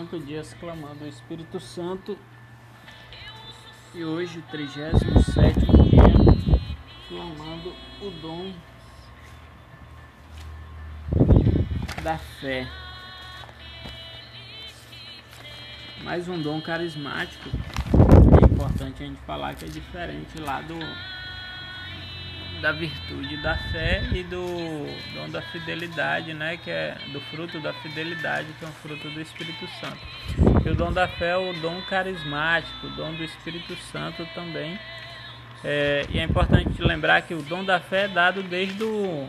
50 dias clamando o Espírito Santo e hoje, 37 dia, clamando o dom da fé. Mais um dom carismático. É importante a gente falar que é diferente lá do da virtude da fé e do dom da fidelidade, né, que é do fruto da fidelidade, que é um fruto do Espírito Santo. E o dom da fé é o dom carismático, o dom do Espírito Santo também. É, e é importante lembrar que o dom da fé é dado desde o,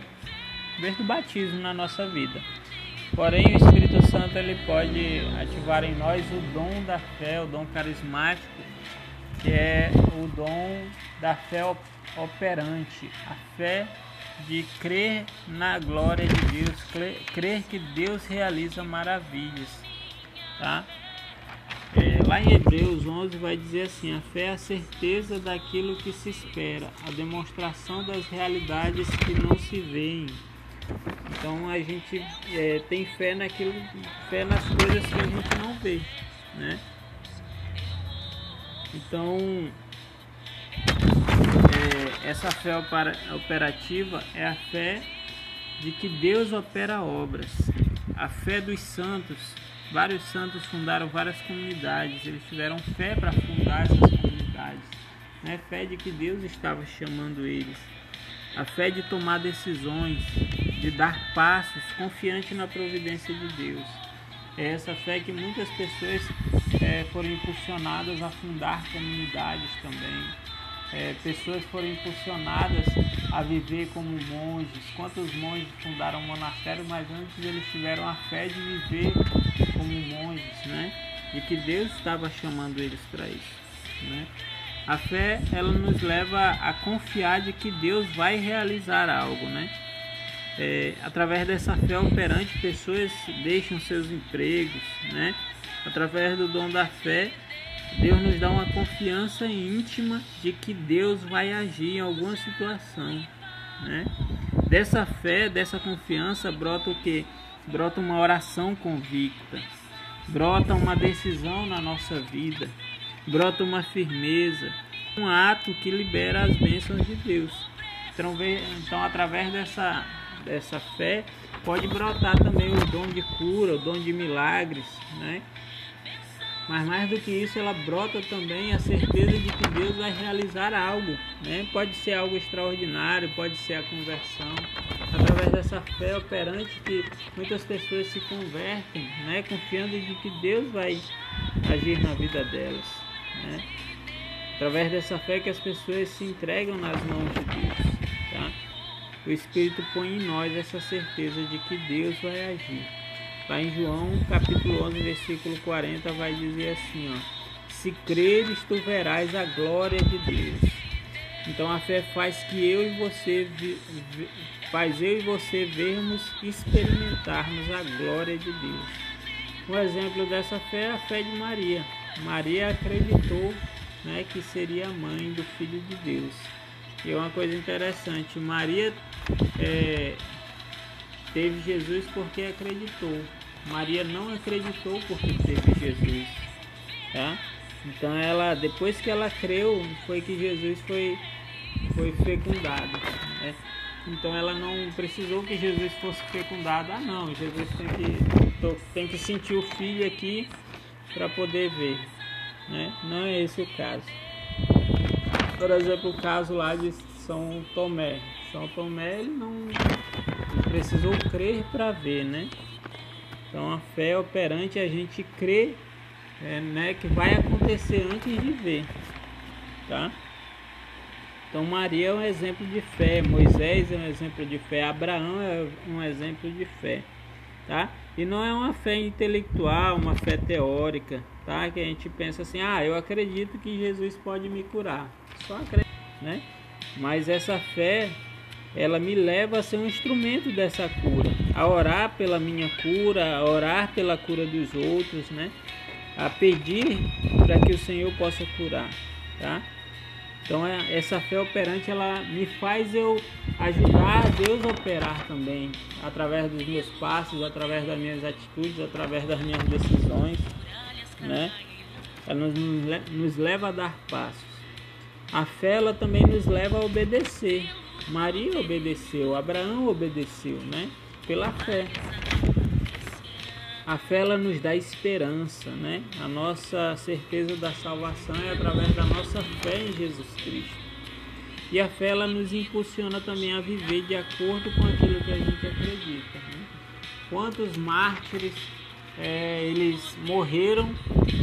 desde o batismo na nossa vida. Porém, o Espírito Santo ele pode ativar em nós o dom da fé, o dom carismático, que é o dom da fé operante, a fé de crer na glória de Deus, crer que Deus realiza maravilhas, tá? É, lá em Hebreus 11 vai dizer assim: a fé é a certeza daquilo que se espera, a demonstração das realidades que não se veem. Então a gente é, tem fé naquilo, fé nas coisas que a gente não vê, né? Então essa fé operativa é a fé de que Deus opera obras. A fé dos santos. Vários santos fundaram várias comunidades. Eles tiveram fé para fundar essas comunidades. Né? Fé de que Deus estava chamando eles. A fé de tomar decisões, de dar passos, confiante na providência de Deus. É essa fé que muitas pessoas é, foram impulsionadas a fundar comunidades também é, pessoas foram impulsionadas a viver como monges. Quantos monges fundaram um monastério, mas antes eles tiveram a fé de viver como monges, né? E que Deus estava chamando eles para isso, né? A fé, ela nos leva a confiar de que Deus vai realizar algo, né? É, através dessa fé operante, pessoas deixam seus empregos, né? Através do dom da fé, Deus nos dá uma confiança íntima de que Deus vai agir em alguma situação, né? Dessa fé, dessa confiança brota o que? Brota uma oração convicta, brota uma decisão na nossa vida, brota uma firmeza, um ato que libera as bênçãos de Deus. Então, então através dessa, dessa fé, pode brotar também o dom de cura, o dom de milagres, né? Mas mais do que isso, ela brota também a certeza de que Deus vai realizar algo. Né? Pode ser algo extraordinário, pode ser a conversão. Através dessa fé operante que muitas pessoas se convertem, né? confiando de que Deus vai agir na vida delas. Né? Através dessa fé que as pessoas se entregam nas mãos de Deus. Tá? O Espírito põe em nós essa certeza de que Deus vai agir. Lá em João, capítulo 11, versículo 40, vai dizer assim, ó: Se creres, tu verás a glória de Deus. Então a fé faz que eu e você faz eu e você vermos experimentarmos a glória de Deus. Um exemplo dessa fé é a fé de Maria. Maria acreditou né, que seria mãe do Filho de Deus. E é uma coisa interessante, Maria é, teve Jesus porque acreditou. Maria não acreditou porque teve Jesus, tá? Então ela, depois que ela creu, foi que Jesus foi, foi fecundado. Né? Então ela não precisou que Jesus fosse fecundado. Ah não, Jesus tem que, tem que sentir o filho aqui para poder ver. Né? Não é esse o caso. Por exemplo, o caso lá de São Tomé. São Tomé ele não precisou crer para ver, né? Então a fé operante a gente crê é, né, que vai acontecer antes de ver, tá? Então Maria é um exemplo de fé, Moisés é um exemplo de fé, Abraão é um exemplo de fé, tá? E não é uma fé intelectual, uma fé teórica, tá? Que a gente pensa assim, ah, eu acredito que Jesus pode me curar, só acredito, né? Mas essa fé ela me leva a ser um instrumento dessa cura, a orar pela minha cura, a orar pela cura dos outros, né? A pedir para que o Senhor possa curar, tá? Então é, essa fé operante ela me faz eu ajudar a Deus a operar também, através dos meus passos, através das minhas atitudes, através das minhas decisões. né? Ela nos, nos leva a dar passos. A fé ela também nos leva a obedecer. Maria obedeceu, Abraão obedeceu, né? Pela fé. A fé ela nos dá esperança, né? A nossa certeza da salvação é através da nossa fé em Jesus Cristo. E a fé ela nos impulsiona também a viver de acordo com aquilo que a gente acredita. Né? Quantos mártires é, eles morreram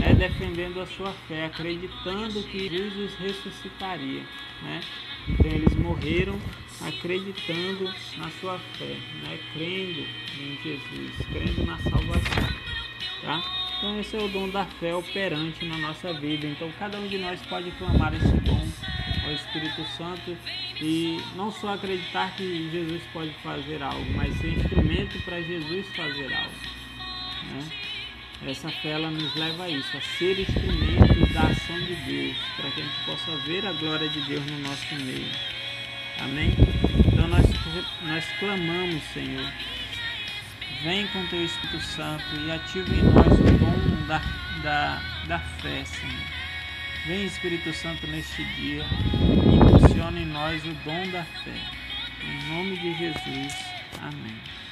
é, defendendo a sua fé, acreditando que Jesus ressuscitaria. Né? Então eles morreram acreditando na sua fé, né? crendo em Jesus, crendo na salvação. Tá? Então esse é o dom da fé operante na nossa vida. Então cada um de nós pode clamar esse dom ao Espírito Santo e não só acreditar que Jesus pode fazer algo, mas ser instrumento para Jesus fazer algo. Né? Essa fé ela nos leva a isso, a ser instrumento da ação de Deus, para que a gente possa ver a glória de Deus no nosso meio. Amém? Então nós, nós clamamos, Senhor, vem com teu Espírito Santo e ativa em nós o dom da, da, da fé, Senhor. Vem Espírito Santo neste dia, impulsiona em nós o dom da fé. Em nome de Jesus. Amém.